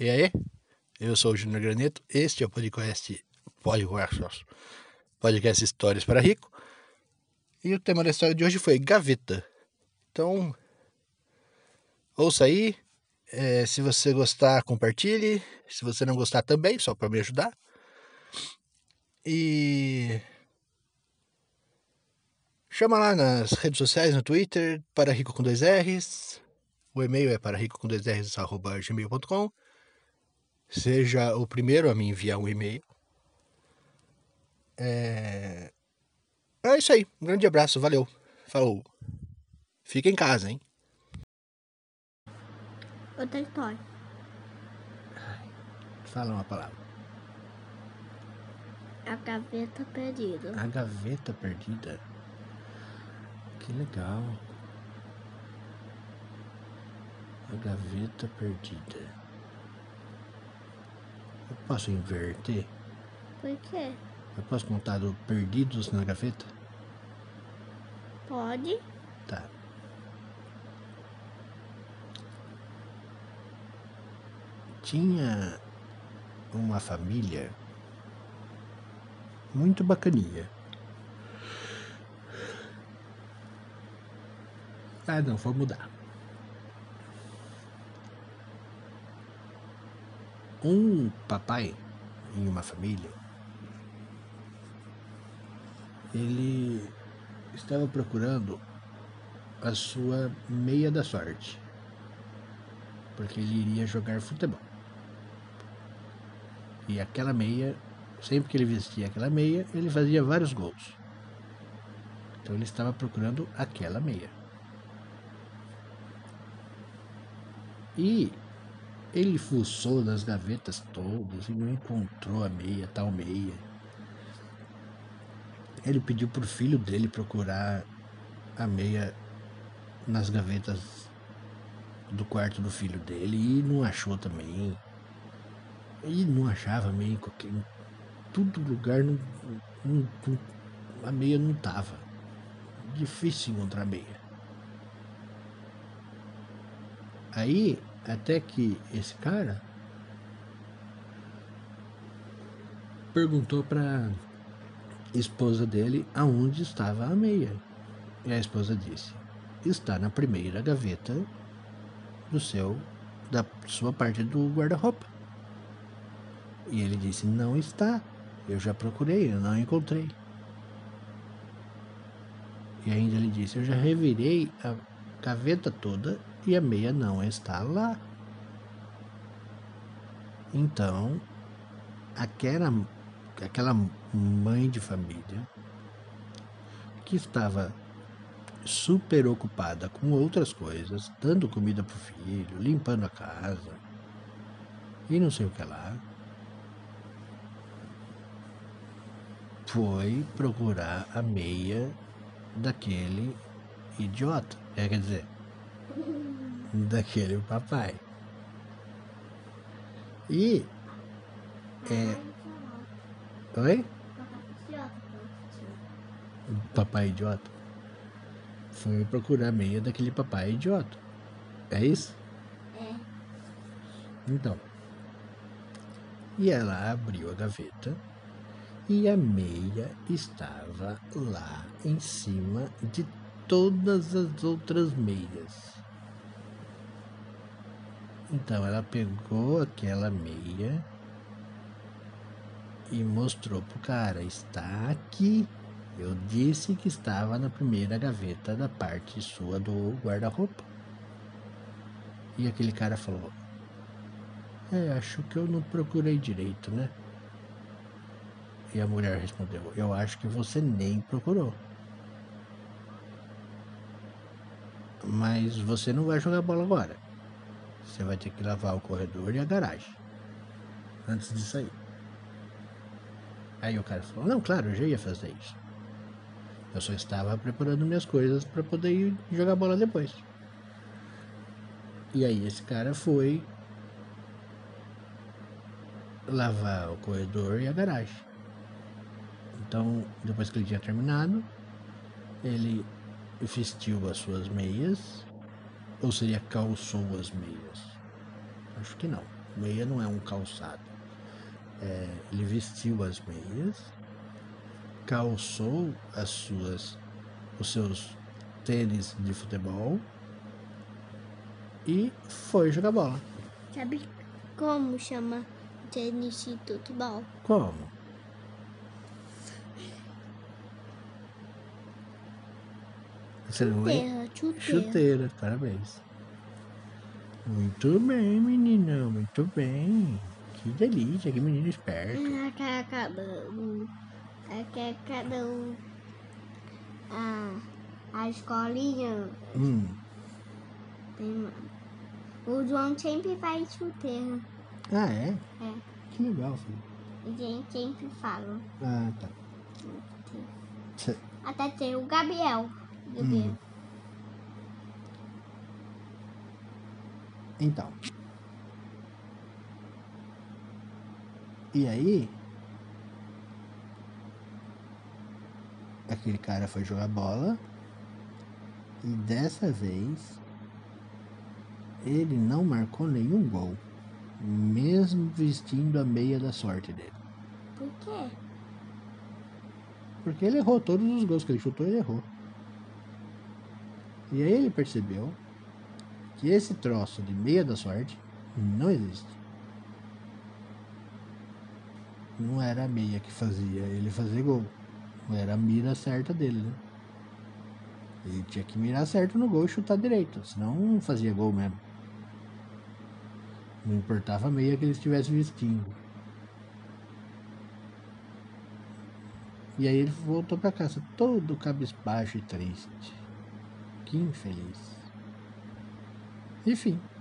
E aí? Eu sou o Júnior Graneto, este é o podcast Podcast, podcast Histórias para Rico. E o tema da história de hoje foi gaveta. Então, ouça aí. É, se você gostar, compartilhe. Se você não gostar também, só para me ajudar. E chama lá nas redes sociais, no Twitter, para rico com dois R's. O e-mail é para rico com dois R's, arroba gmail.com. Seja o primeiro a me enviar um e-mail. É... é isso aí. Um grande abraço. Valeu. Falou. Fica em casa, hein? Outra história. Fala uma palavra. A gaveta perdida. A gaveta perdida. Que legal. A gaveta perdida. Eu posso inverter? Por quê? Eu posso contar do perdidos na gaveta? Pode? Tá. Tinha uma família muito bacaninha. Ah, não, vou mudar. Um papai em uma família, ele estava procurando a sua meia da sorte, porque ele iria jogar futebol. E aquela meia, sempre que ele vestia aquela meia, ele fazia vários gols. Então ele estava procurando aquela meia. E ele fuçou nas gavetas todas e não encontrou a meia, tal meia. Ele pediu pro filho dele procurar a meia nas gavetas do quarto do filho dele e não achou também. E não achava a meia em qualquer. Em todo lugar não, não, não, a meia não tava. Difícil encontrar a meia. Aí, até que esse cara perguntou para esposa dele aonde estava a meia. E a esposa disse: "Está na primeira gaveta do seu da sua parte do guarda-roupa". E ele disse: "Não está. Eu já procurei, eu não encontrei". E ainda ele disse: "Eu já revirei a gaveta toda e a meia não está lá". Então, aquela aquela mãe de família que estava super ocupada com outras coisas, dando comida pro filho, limpando a casa e não sei o que lá, foi procurar a meia daquele idiota, é, quer dizer, daquele papai. E é, Oi? Papai idiota. Foi procurar a meia daquele papai idiota. É isso? É. Então. E ela abriu a gaveta e a meia estava lá em cima de todas as outras meias. Então ela pegou aquela meia e mostrou pro cara: está aqui. Eu disse que estava na primeira gaveta da parte sua do guarda-roupa. E aquele cara falou: É, acho que eu não procurei direito, né? E a mulher respondeu: Eu acho que você nem procurou. Mas você não vai jogar bola agora. Você vai ter que lavar o corredor e a garagem. Antes de sair. Aí o cara falou: Não, claro, eu já ia fazer isso. Eu só estava preparando minhas coisas para poder ir jogar bola depois. E aí esse cara foi lavar o corredor e a garagem. Então, depois que ele tinha terminado, ele vestiu as suas meias, ou seria calçou as meias? Acho que não. Meia não é um calçado. É, ele vestiu as meias, calçou as suas, os seus tênis de futebol e foi jogar bola. Sabe como chama tênis de futebol? Como? Você não? Chuteira, chuteira. Parabéns. Muito bem, menina, muito bem. Que delícia, que menino esperto. Ca- cada um. ah, ca- cada um. A, a escolinha Hum, tem. O João sempre faz chuteira. ah, é? É. Que legal, filho. A gente sempre fala. Ah, tá. Até tem o Gabriel. Gabriel. Hum. Então. E aí? Aquele cara foi jogar bola. E dessa vez. Ele não marcou nenhum gol. Mesmo vestindo a meia da sorte dele. Por quê? Porque ele errou todos os gols que ele chutou, ele errou. E aí ele percebeu que esse troço de meia da sorte não existe. Não era a meia que fazia ele fazer gol. Não era a mira certa dele, né? Ele tinha que mirar certo no gol e chutar direito, senão não fazia gol mesmo. Não importava a meia que ele estivesse vestindo. E aí ele voltou pra casa todo cabisbaixo e triste. Infeliz. Enfim,